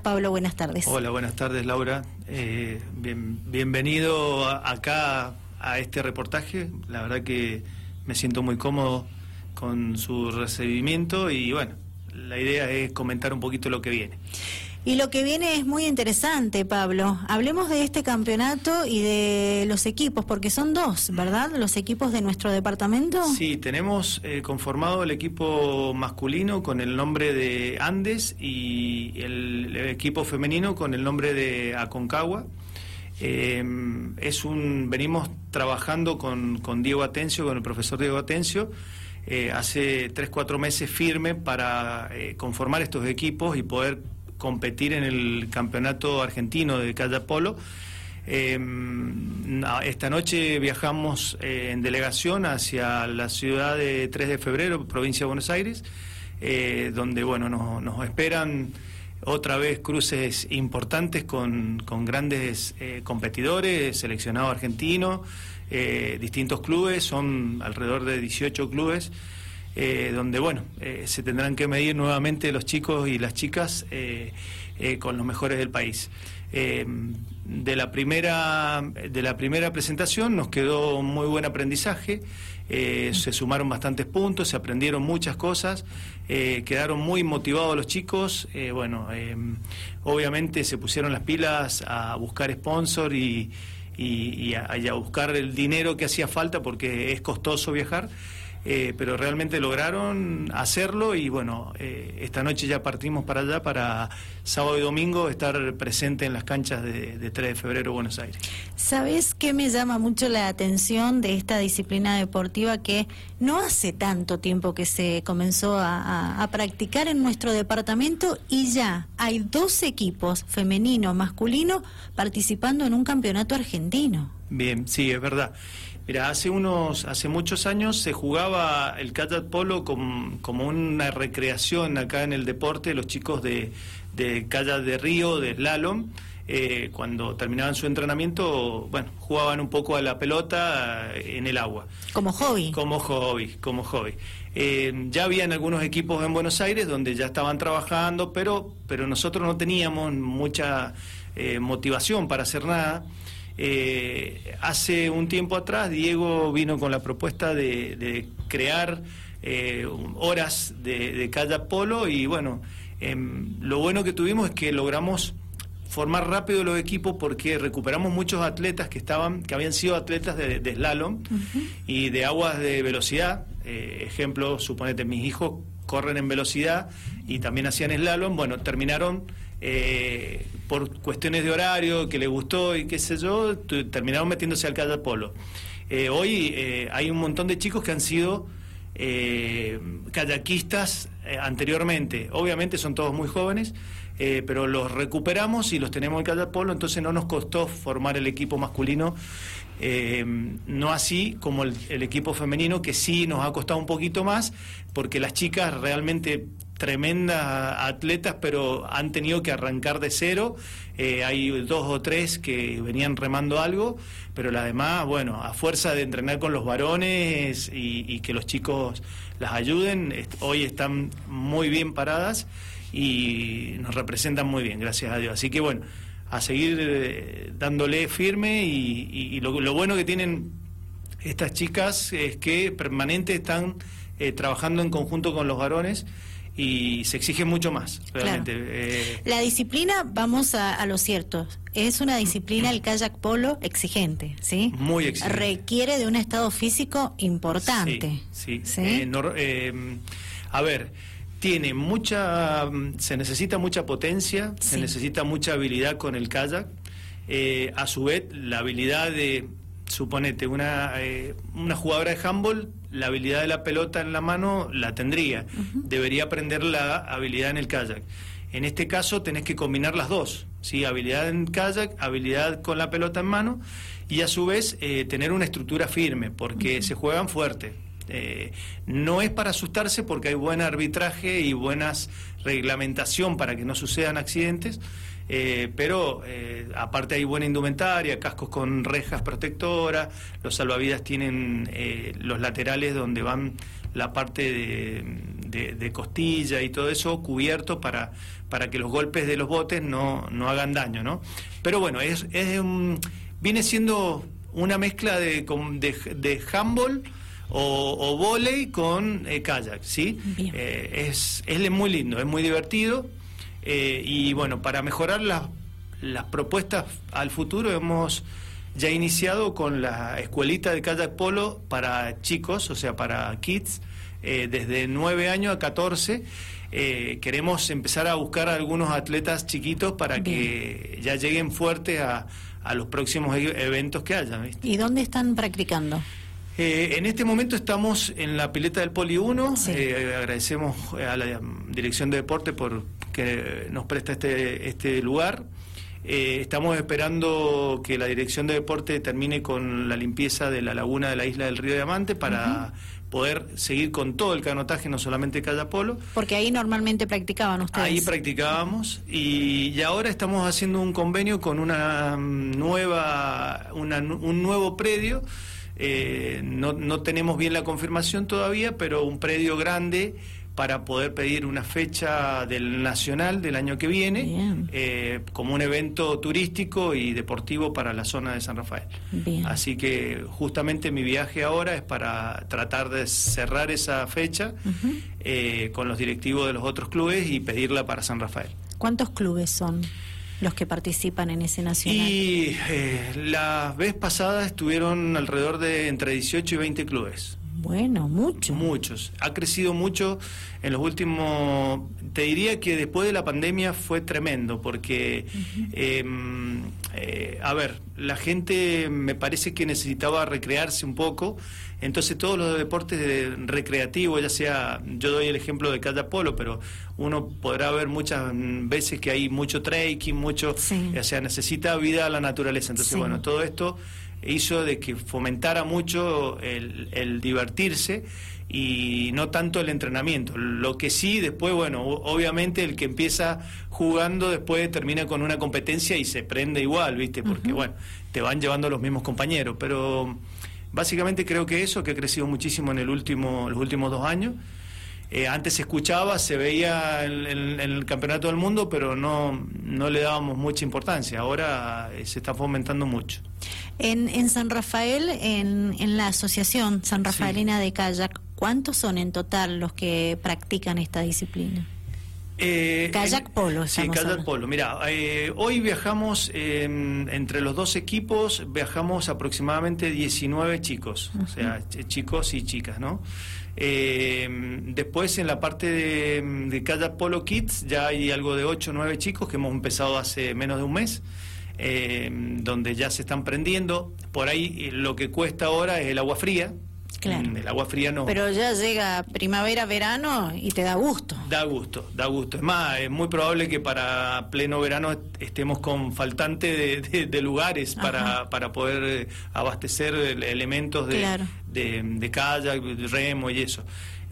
Pablo? Buenas tardes. Hola, buenas tardes, Laura. Eh, bienvenido acá a este reportaje. La verdad que me siento muy cómodo con su recibimiento y bueno, la idea es comentar un poquito lo que viene. Y lo que viene es muy interesante, Pablo. Hablemos de este campeonato y de los equipos, porque son dos, ¿verdad? Los equipos de nuestro departamento. Sí, tenemos eh, conformado el equipo masculino con el nombre de Andes y el, equipo femenino con el nombre de Aconcagua. Eh, es un, venimos trabajando con, con, Diego Atencio, con el profesor Diego Atencio, eh, hace tres, cuatro meses firme para conformar estos equipos y poder competir en el campeonato argentino de calle polo. Em, esta noche viajamos eh, en delegación hacia la ciudad de 3 de febrero, provincia de Buenos Aires, eh, donde bueno nos, esperan otra vez cruces importantes con, grandes eh, competidores, seleccionado argentino, distintos clubes, son alrededor de 18 clubes. Eh, donde bueno, eh, se tendrán que medir nuevamente los chicos y las chicas eh, con los mejores del país. de, la primera, de la primera presentación nos quedó muy buen aprendizaje, se sumaron bastantes puntos, se aprendieron muchas cosas, quedaron muy motivados los chicos, bueno, obviamente se pusieron las pilas a buscar sponsor y a buscar el dinero que hacía falta porque es costoso viajar. Eh, pero realmente lograron hacerlo y bueno, eh, esta noche ya partimos para allá para sábado y domingo estar presente en las canchas de, 3 de febrero Buenos Aires. ¿Sabes qué me llama mucho la atención de esta disciplina deportiva que no hace tanto tiempo que se comenzó a, practicar en nuestro departamento y ya hay dos equipos, femenino, masculino, participando en un campeonato argentino? Bien, sí, es verdad. Mira, hace unos, hace muchos años se jugaba el kayak polo como, una recreación acá en el deporte, los chicos de, de kayak de río, de slalom, eh, cuando terminaban su entrenamiento, bueno, jugaban un poco a la pelota eh, en el agua. Como hobby. Como hobby, como hobby. Eh, ya habían algunos equipos en Buenos Aires donde ya estaban trabajando, pero, pero nosotros no teníamos mucha motivación para hacer nada. Eh, hace un tiempo atrás Diego vino con la propuesta de, crear eh, horas de, de kayak polo y bueno, em, lo bueno que tuvimos es que logramos formar rápido los equipos porque recuperamos muchos atletas que estaban que habían sido atletas de, slalom y de aguas de velocidad eh, ejemplo suponete mis hijos corren en velocidad y también hacían slalom bueno terminaron eh, por cuestiones de horario, que le gustó y qué sé yo, terminaron metiéndose al kayak polo. Eh, hoy hay un montón de chicos que han sido eh, kayakistas anteriormente. Obviamente son todos muy jóvenes, pero los recuperamos y los tenemos en kayak polo, entonces no nos costó formar el equipo masculino. no así como el equipo femenino, que sí nos ha costado un poquito más, porque las chicas realmente tremendas atletas, pero han tenido que arrancar de cero. Eh, hay dos o tres que venían remando algo, pero las demás, bueno, a fuerza de entrenar con los varones y, que los chicos las ayuden, hoy están muy bien paradas y nos representan muy bien, gracias a Dios. Así que bueno, a seguir eh, dándole firme y, lo, bueno que tienen estas chicas es que permanente están eh, trabajando en conjunto con los varones y se exige mucho más, realmente. Eh. La disciplina, vamos a, lo cierto, es una disciplina, el kayak polo, exigente, ¿sí? Muy exigente. Requiere de un estado físico importante. Sí, sí. Eh, eh, a ver, tiene mucha, se necesita mucha potencia, se necesita mucha habilidad con el kayak. a su vez, la habilidad de suponete, una, eh, una jugadora de handball, la habilidad de la pelota en la mano la tendría. Debería aprender la habilidad en el kayak. En este caso tenés que combinar las dos, ¿sí? habilidad en kayak, habilidad con la pelota en mano y a su vez eh, tener una estructura firme, porque se juegan fuerte. Eh, no es para asustarse porque hay buen arbitraje y buenas reglamentación para que no sucedan accidentes, eh, pero eh, aparte hay buena indumentaria, cascos con rejas protectoras, los salvavidas tienen los laterales donde van la parte de, costilla y todo eso cubierto para, para que los golpes de los botes no, no hagan daño, ¿no? Pero bueno, es, es viene siendo una mezcla de, de, de handball o, o volei con eh, kayak, ¿sí? Eh, es, es muy lindo, es muy divertido eh, y bueno, para mejorar las, las propuestas al futuro hemos ya iniciado con la escuelita de kayak polo para chicos, o sea, para kids, desde 9 años a 14. queremos empezar a buscar a algunos atletas chiquitos para que ya lleguen fuertes a, a los próximos e-, eventos que haya. ¿Y dónde están practicando? Eh, en este momento estamos en la pileta del Poli 1. Eh, agradecemos a la Dirección de Deporte por que nos presta este, este lugar. Eh, estamos esperando que la Dirección de Deporte termine con la limpieza de la laguna de la isla del Río Diamante para poder seguir con todo el canotaje, no solamente Polo. Porque ahí normalmente practicaban ustedes. Ahí practicábamos y, y ahora estamos haciendo un convenio con una nueva, una, un nuevo predio eh, no, no tenemos bien la confirmación todavía, pero un predio grande para poder pedir una fecha del Nacional del año que viene eh, como un evento turístico y deportivo para la zona de San Rafael. Así que justamente mi viaje ahora es para tratar de cerrar esa fecha eh, con los directivos de los otros clubes y pedirla para San Rafael. ¿Cuántos clubes son? Los que participan en ese nacional? Y eh, la vez pasada estuvieron alrededor de entre 18 y 20 clubes. Bueno, muchos. Muchos. Ha crecido mucho en los últimos... Te diría que después de la pandemia fue tremendo, porque, eh, a ver, la gente me parece que necesitaba recrearse un poco, entonces todos los deportes recreativos, ya sea, yo doy el ejemplo de calle polo, pero uno podrá ver muchas veces que hay mucho trekking, mucho, o sea, necesita vida a la naturaleza. Entonces, bueno, todo esto hizo de que fomentara mucho el, divertirse y no tanto el entrenamiento. Lo que sí, después, bueno, obviamente el que empieza jugando después termina con una competencia y se prende igual, ¿viste? Porque, bueno, te van llevando los mismos compañeros. Pero básicamente creo que eso, que ha crecido muchísimo en el último, los últimos dos años. Eh, antes se escuchaba, se veía en, el Campeonato del Mundo, pero no, no le dábamos mucha importancia. Ahora eh, se está fomentando mucho. En, en San Rafael, en, en la Asociación San Rafaelina de Kayak, ¿cuántos son en total los que practican esta disciplina? Eh, kayak polo. Sí, kayak polo. Mira, eh, hoy viajamos entre los dos equipos, viajamos aproximadamente 19 chicos, o sea, chicos y chicas, ¿no? Eh, después en la parte de, de Polo Kids ya hay algo de 8 o 9 chicos que hemos empezado hace menos de un mes. Eh, donde ya se están prendiendo. Por ahí eh, lo que cuesta ahora es el agua fría, Claro. Mm, el agua fría no. Pero ya llega primavera, verano y te da gusto. Da gusto, da gusto. Es más, es muy probable que para pleno verano estemos con faltante de, lugares para, para, poder eh, abastecer elementos de, de, de kayak, remo y eso.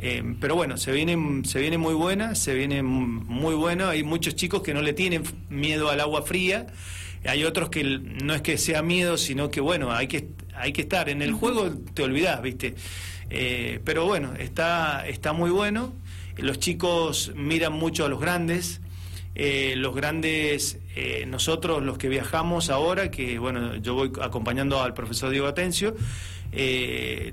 Eh, pero bueno, se viene, se viene muy buena, se viene muy buena. Hay muchos chicos que no le tienen miedo al agua fría. Hay otros que no es que sea miedo, sino que bueno, hay que hay que estar. En el juego te olvidás, ¿viste? Eh, pero bueno, está, está muy bueno. Los chicos miran mucho a los grandes. Eh, los grandes, eh, nosotros los que viajamos ahora, que bueno, yo voy acompañando al profesor Diego Atencio,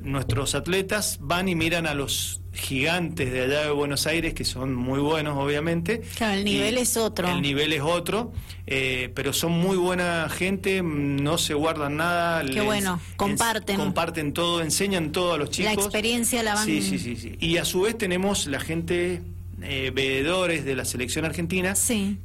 nuestros atletas van y miran a los gigantes de allá de Buenos Aires, que son muy buenos, obviamente. Claro, el nivel es otro. El nivel es otro, eh, pero son muy buena gente, no se guardan nada. Qué bueno, comparten. comparten todo, enseñan todo a los chicos. La experiencia la van... Sí, sí, sí. sí. Y a su vez tenemos la gente... Eh, veedores de la selección argentina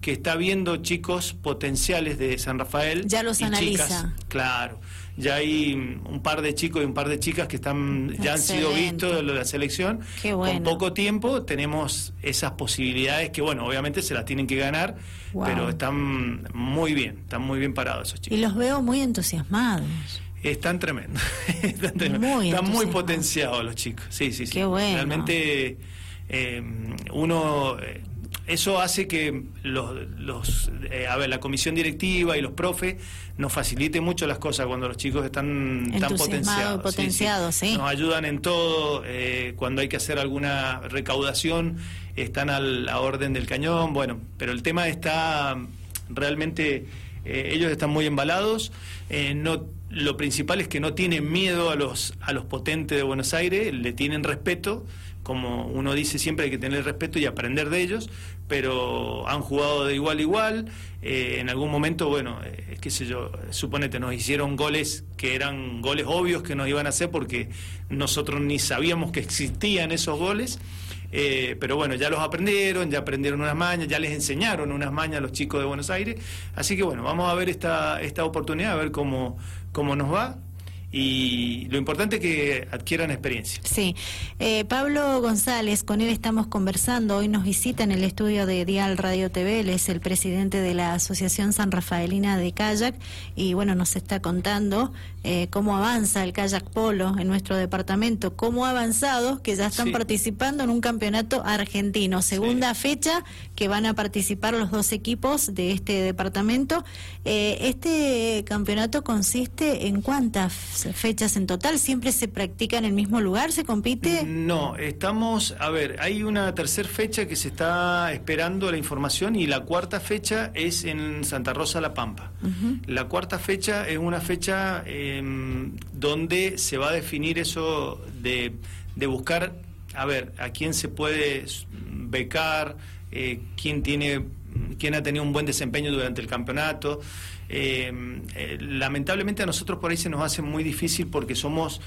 que está viendo chicos potenciales de San Rafael. Ya los analiza. claro ya hay un par de chicos y un par de chicas que están ya han sido vistos de la selección. Con poco tiempo tenemos esas posibilidades que, bueno, obviamente se las tienen que ganar, pero están muy bien, están muy bien parados esos chicos. Y los veo muy entusiasmados. Están tremendos, están, Muy potenciados los chicos, sí, sí, sí. Qué bueno. Realmente eh, uno... Eh, eso hace que los, los eh, a ver, la comisión directiva y los profes nos facilite mucho las cosas cuando los chicos están tan potenciados. potenciados. Sí, Nos ayudan en todo, eh, cuando hay que hacer alguna recaudación, están a la orden del cañón, bueno, pero el tema está realmente, eh, ellos están muy embalados, no lo principal es que no tienen miedo a los, a los potentes de Buenos Aires, le tienen respeto, como uno dice siempre hay que tener respeto y aprender de ellos, pero han jugado de igual a igual, eh, en algún momento, bueno, eh, qué sé yo, suponete, nos hicieron goles que eran goles obvios que nos iban a hacer porque nosotros ni sabíamos que existían esos goles. Eh, pero bueno, ya los aprendieron, ya aprendieron unas mañas, ya les enseñaron unas mañas a los chicos de Buenos Aires. Así que bueno, vamos a ver esta, esta oportunidad, a ver cómo, cómo nos va y lo importante es que adquieran experiencia. Sí. Eh, Pablo González, con él estamos conversando, hoy nos visita en el estudio de Dial Radio TV, él es el presidente de la Asociación San Rafaelina de Kayak y bueno, nos está contando eh, cómo avanza el kayak polo en nuestro departamento, cómo ha avanzado, que ya están participando en un campeonato argentino, segunda fecha que van a participar los dos equipos de este departamento. Eh, este campeonato consiste en cuántas fechas en total? ¿Siempre se practica en el mismo lugar? ¿Se compite? No, estamos, a ver, hay una tercera fecha que se está esperando la información y la cuarta fecha es en Santa Rosa La Pampa. La cuarta fecha es una fecha em, donde se va a definir eso de, de buscar, a ver, a quién se puede becar, eh, quién tiene quién ha tenido un buen desempeño durante el campeonato. Eh, eh, lamentablemente a nosotros por ahí se nos hace muy difícil porque somos,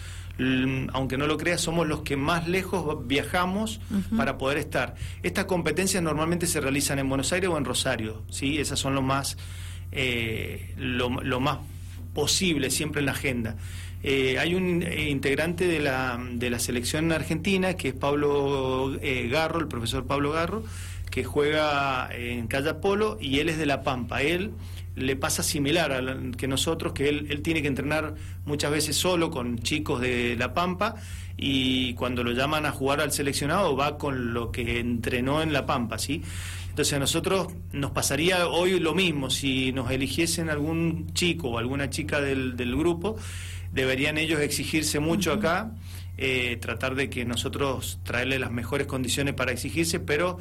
aunque no lo creas, somos los que más lejos viajamos para poder estar. Estas competencias normalmente se realizan en Buenos Aires o en Rosario, ¿sí? Esas son lo más, eh, lo, más posible siempre en la agenda. hay un integrante de la, de la selección argentina que es Pablo Garro, el profesor Pablo Garro, que juega en Calla Polo y él es de La Pampa. Él le pasa similar a que nosotros, que él, él tiene que entrenar muchas veces solo con chicos de La Pampa y cuando lo llaman a jugar al seleccionado va con lo que entrenó en La Pampa, ¿sí? Entonces a nosotros nos pasaría hoy lo mismo, si nos eligiesen algún chico o alguna chica del, del grupo, deberían ellos exigirse mucho acá, eh, tratar de que nosotros traerle las mejores condiciones para exigirse, pero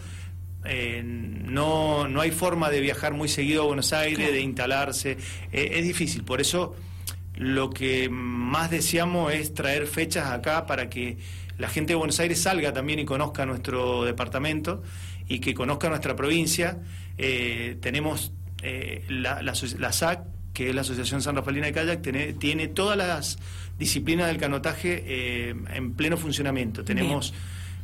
eh, no, no hay forma de viajar muy seguido a Buenos Aires, de instalarse, eh, es difícil, por eso lo que más deseamos es traer fechas acá para que la gente de Buenos Aires salga también y conozca nuestro departamento y que conozca nuestra provincia. Eh, tenemos la, la, SAC, que es la Asociación San Rafaelina de Kayak, tiene, tiene todas las disciplinas del canotaje en pleno funcionamiento. Tenemos...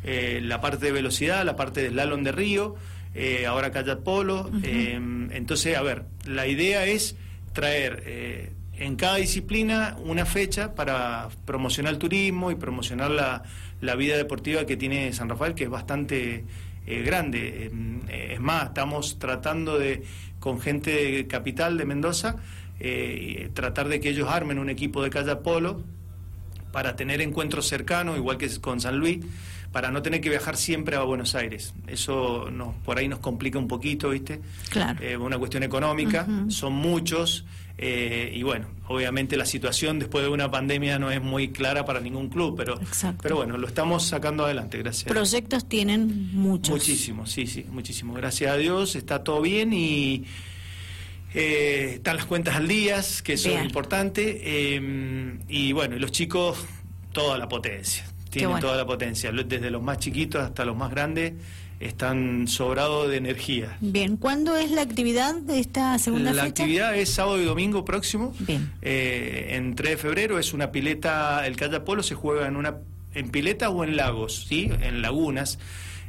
Eh, la parte de velocidad, la parte de slalom de río, eh, ahora kayak polo. Eh, entonces, a ver, la idea es traer en cada disciplina una fecha para promocionar el turismo y promocionar la, la vida deportiva que tiene San Rafael, que es bastante grande. es más, estamos tratando de, con gente de capital de Mendoza, tratar de que ellos armen un equipo de kayak polo para tener encuentros cercanos, igual que con San Luis para no tener que viajar siempre a Buenos Aires. Eso nos, por ahí nos complica un poquito, ¿viste? Claro. Eh, una cuestión económica, son muchos. Eh, y bueno, obviamente la situación después de una pandemia no es muy clara para ningún club, pero, pero bueno, lo estamos sacando adelante, gracias. Proyectos tienen muchos. Muchísimos, sí, sí, muchísimos. Gracias a Dios, está todo bien y eh, están las cuentas al día, que eso es importante. y bueno, los chicos, toda la potencia tienen toda la potencia, desde los más chiquitos hasta los más grandes están sobrados de energía. Bien, ¿cuándo es la actividad de esta segunda la fecha? La actividad es sábado y domingo próximo. Bien. Eh, en 3 de febrero es una pileta, el polo se juega en una en pileta o en lagos, ¿sí? En lagunas.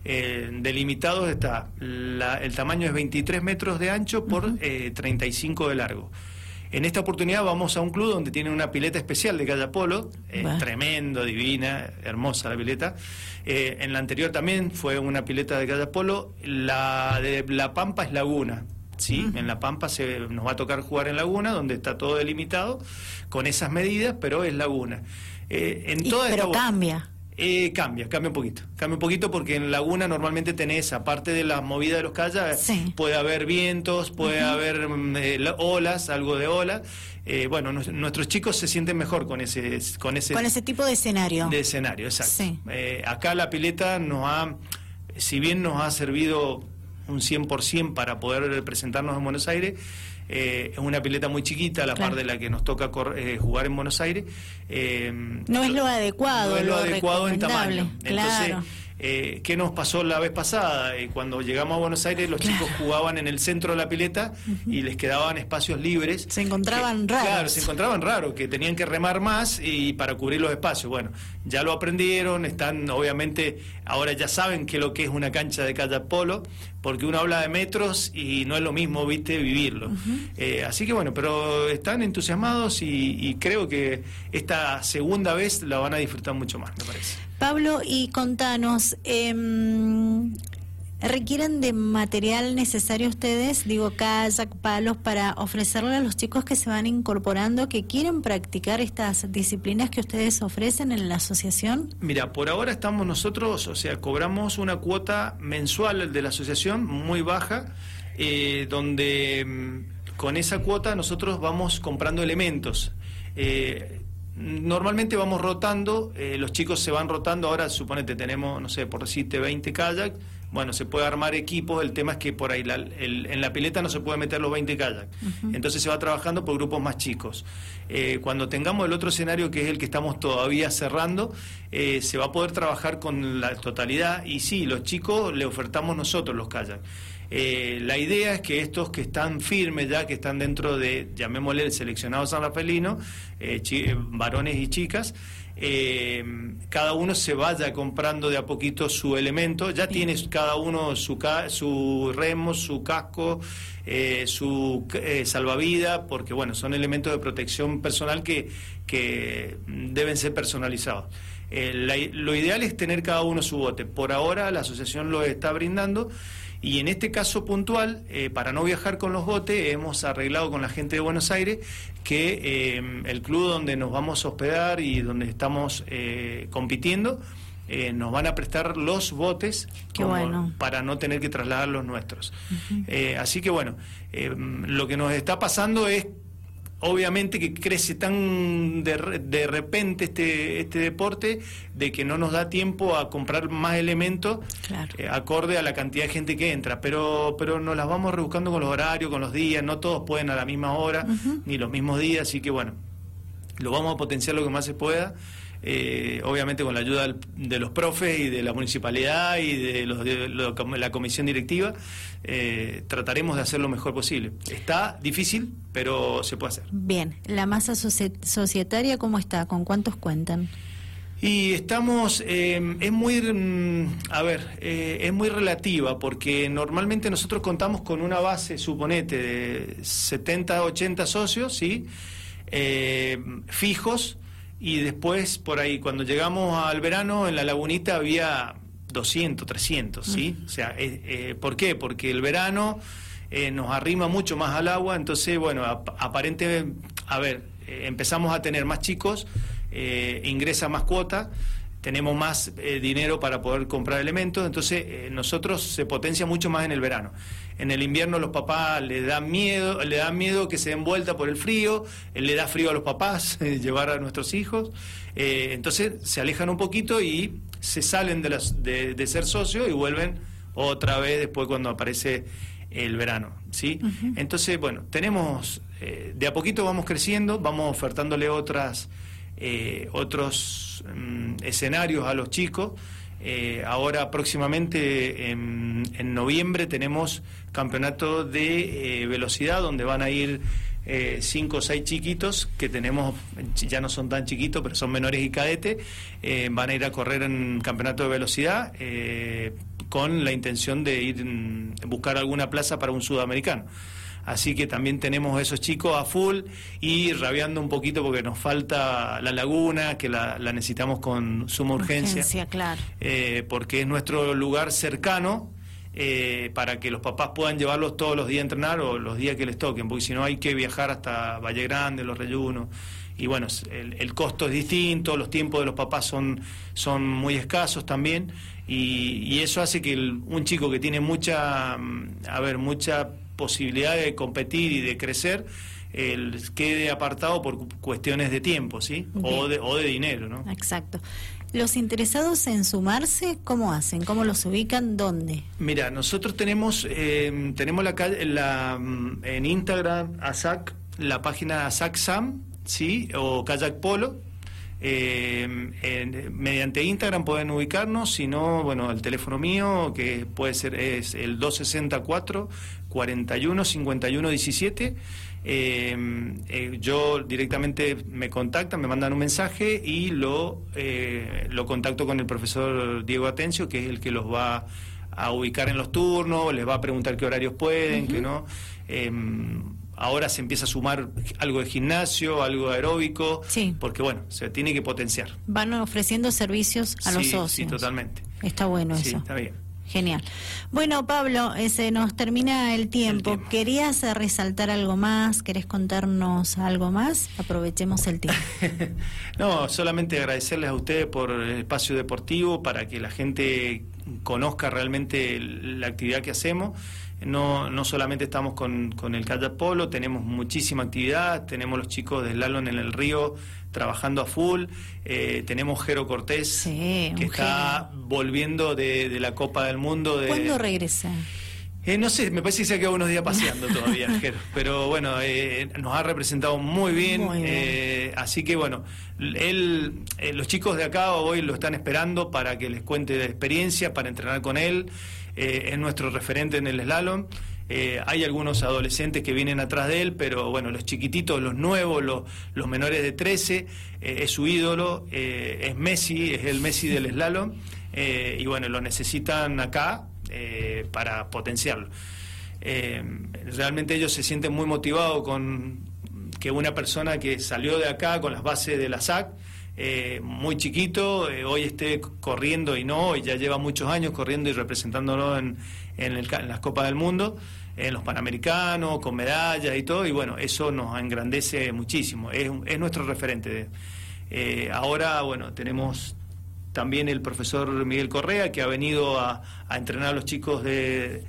Eh, delimitados está, el tamaño es 23 metros de ancho por 35 eh, de largo. En esta oportunidad vamos a un club donde tiene una pileta especial de calle polo, tremendo, divina, hermosa la pileta. Eh, en la anterior también fue una pileta de calle polo. La de La Pampa es Laguna. Sí, en La Pampa se, nos va a tocar jugar en Laguna, donde está todo delimitado, con esas medidas, pero es Laguna. Eh, en toda pero cambia. Eh, cambia, cambia un poquito. Cambia un poquito porque en Laguna normalmente tenés, aparte de la movida de los kayaks, puede haber vientos, puede haber mm, eh, olas, algo de ola. Eh, bueno, nuestros chicos se sienten mejor con ese, con ese... Con ese tipo de escenario. De escenario, exacto. acá la pileta nos ha, si bien nos ha servido un 100% para poder presentarnos en Buenos Aires, eh, es una pileta muy chiquita, a la par de la que nos toca eh, jugar en Buenos Aires. Eh, no es lo adecuado. No es lo, adecuado en tamaño. Entonces, eh, ¿Qué nos pasó la vez pasada? Eh, cuando llegamos a Buenos Aires, los chicos jugaban en el centro de la pileta y les quedaban espacios libres. Se encontraban raros. Claro, se encontraban raros, que tenían que remar más y para cubrir los espacios. Bueno, ya lo aprendieron, están, obviamente, ahora ya saben que lo que es una cancha de kayak polo, porque uno habla de metros y no es lo mismo, viste, vivirlo. Eh, así que bueno, pero están entusiasmados y, y creo que esta segunda vez la van a disfrutar mucho más, me parece. Pablo, y contanos, em, ¿requieren de material necesario ustedes, digo, kayak, palos, para ofrecerle a los chicos que se van incorporando, que quieren practicar estas disciplinas que ustedes ofrecen en la asociación? Mira, por ahora estamos nosotros, o sea, cobramos una cuota mensual de la asociación muy baja, eh, donde em, con esa cuota nosotros vamos comprando elementos. Eh, Normalmente vamos rotando, eh, los chicos se van rotando, ahora suponete tenemos, no sé, por decirte 20 kayak, bueno, se puede armar equipos, el tema es que por ahí en la pileta no se puede meter los 20 kayak, entonces se va trabajando por grupos más chicos. Eh, cuando tengamos el otro escenario, que es el que estamos todavía cerrando, eh, se va a poder trabajar con la totalidad y sí, los chicos le ofertamos nosotros los kayak. Eh, la idea es que estos que están firmes ya, que están dentro de, llamémosle el seleccionado San Rafaelino, eh, eh, varones y chicas, cada uno se vaya comprando de a poquito su elemento, ya tiene cada uno su, su remo, su casco, su salvavidas, porque bueno, son elementos de protección personal que, que deben ser personalizados. lo ideal es tener cada uno su bote. Por ahora la asociación lo está brindando. Y en este caso puntual, eh, para no viajar con los botes, hemos arreglado con la gente de Buenos Aires que eh, el club donde nos vamos a hospedar y donde estamos eh, compitiendo, nos van a prestar los botes para no tener que trasladar los nuestros. así que bueno, lo que nos está pasando es obviamente que crece tan de, de, repente este, este deporte de que no nos da tiempo a comprar más elementos eh, acorde a la cantidad de gente que entra, pero, pero nos las vamos rebuscando con los horarios, con los días, no todos pueden a la misma hora, ni los mismos días, así que bueno, lo vamos a potenciar lo que más se pueda. Eh, obviamente con la ayuda de los profes y de la municipalidad y de, los, de la comisión directiva, eh, trataremos de hacer lo mejor posible. Está difícil, pero se puede hacer. Bien, ¿la masa societaria cómo está? ¿Con cuántos cuentan? Y estamos, eh, es muy, mm, a ver, es muy relativa porque normalmente nosotros contamos con una base, suponete, de 70, 80 socios, ¿sí? fijos, y después por ahí cuando llegamos al verano en la lagunita había 200, 300, ¿sí? O sea, eh, eh, ¿por qué? Porque el verano eh, nos arrima mucho más al agua, entonces, bueno, aparentemente, a ver, empezamos a tener más chicos, ingresa más cuota, tenemos más dinero para poder comprar elementos, entonces nosotros se potencia mucho más en el verano. En el invierno los papás le dan miedo, le dan miedo que se den vuelta por el frío, le da frío a los papás llevar a nuestros hijos, eh, entonces se alejan un poquito y se salen de, las, de, ser socios y vuelven otra vez después cuando aparece el verano, ¿sí? Entonces, bueno, tenemos, eh, de a poquito vamos creciendo, vamos ofertándole otras, eh, otros mm, escenarios a los chicos, eh, ahora próximamente en, noviembre tenemos campeonato de eh, velocidad donde van a ir eh, cinco o seis chiquitos que tenemos, ya no son tan chiquitos, pero son menores y cadetes, van a ir a correr en campeonato de velocidad con la intención de ir a buscar alguna plaza para un sudamericano. Así que también tenemos esos chicos a full y rabiando un poquito porque nos falta la laguna, que la, necesitamos con suma urgencia. claro. Eh, porque es nuestro lugar cercano. Eh, para que los papás puedan llevarlos todos los días a entrenar o los días que les toquen, porque si no hay que viajar hasta Valle Grande, Los Reyunos, y bueno, el, costo es distinto, los tiempos de los papás son, son muy escasos también, y, eso hace que un chico que tiene mucha, mm, a ver, mucha posibilidad de competir y de crecer, el, quede apartado por cuestiones de tiempo, ¿sí? O de, o de dinero, ¿no? Exacto. ¿Los interesados en sumarse, cómo hacen? ¿Cómo los ubican? ¿Dónde? Mira, nosotros tenemos, eh, tenemos la, la, mm, en Instagram, ASAC, la página ASAC SAM, ¿sí? O Kayak Polo. Eh, mediante Instagram pueden ubicarnos, si no, bueno, el teléfono mío, que puede ser, es el 264 41 51 17. yo directamente me contactan, me mandan un mensaje y lo, eh, lo contacto con el profesor Diego Atencio, que es el que los va a ubicar en los turnos, les va a preguntar qué horarios pueden, qué no. Ahora se empieza a sumar algo de gimnasio, algo de aeróbico, porque bueno, se tiene que potenciar. Van ofreciendo servicios a los socios. Sí, totalmente. Está bueno sí, eso. Está bien. Genial. Bueno, Pablo, se nos termina el tiempo. ¿Querías resaltar algo más? ¿Querés contarnos algo más? Aprovechemos el tiempo. no, solamente agradecerles a ustedes por el espacio deportivo para que la gente conozca realmente la actividad que hacemos. No, no solamente estamos con, con el kayak polo, tenemos muchísima actividad, tenemos los chicos del Lalon en el río trabajando a full, eh, tenemos Jero Cortés que está volviendo de, la Copa del Mundo. De, ¿Cuándo regresa? Eh, no sé, me parece que se ha quedado unos días paseando todavía, Jero. Pero bueno, eh, nos ha representado muy bien. así que bueno, él, los chicos de acá hoy lo están esperando para que les cuente de experiencia, para entrenar con él. Eh, es nuestro referente en el slalom. Eh, hay algunos adolescentes que vienen atrás de él, pero bueno, los chiquititos, los nuevos, los, los menores de 13, eh, es su ídolo, es Messi, es el Messi del slalom, y bueno, lo necesitan acá para potenciarlo. realmente ellos se sienten muy motivados con que una persona que salió de acá con las bases de la SAC, eh, muy chiquito, eh, hoy esté corriendo y no, y ya lleva muchos años corriendo y representándolo en, en, las Copas del Mundo, en los Panamericanos, con medallas y todo, y bueno, eso nos engrandece muchísimo, es, es nuestro referente. Eh, ahora, bueno, tenemos también el profesor Miguel Correa, que ha venido a, entrenar a los chicos de...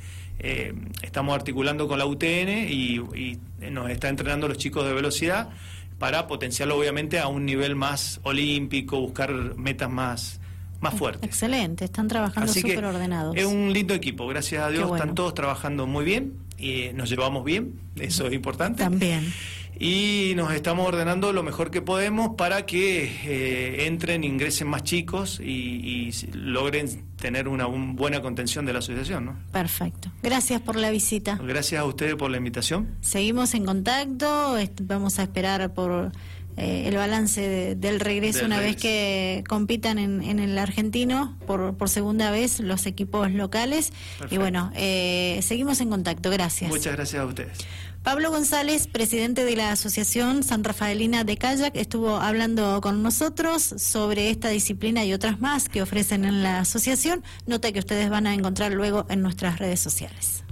estamos articulando con la UTN y, y nos está entrenando los chicos de velocidad para potenciarlo obviamente a un nivel más olímpico, buscar metas más, más fuertes. Excelente, están trabajando súper ordenados. Es un lindo equipo, gracias a Dios, están todos trabajando muy bien y nos llevamos bien, eso es importante. También y nos estamos ordenando lo mejor que podemos para que eh, entren, ingresen más chicos y, logren tener una buena contención de la asociación. ¿no? Perfecto. Gracias por la visita. Gracias a ustedes por la invitación. Seguimos en contacto, vamos a esperar por eh, el balance del regreso una vez que compitan en, el argentino por, por segunda vez los equipos locales. Y bueno, eh, seguimos en contacto. Gracias. Muchas gracias a ustedes. Pablo González, presidente de la Asociación San Rafaelina de Kayak, estuvo hablando con nosotros sobre esta disciplina y otras más que ofrecen en la asociación. Nota que ustedes van a encontrar luego en nuestras redes sociales.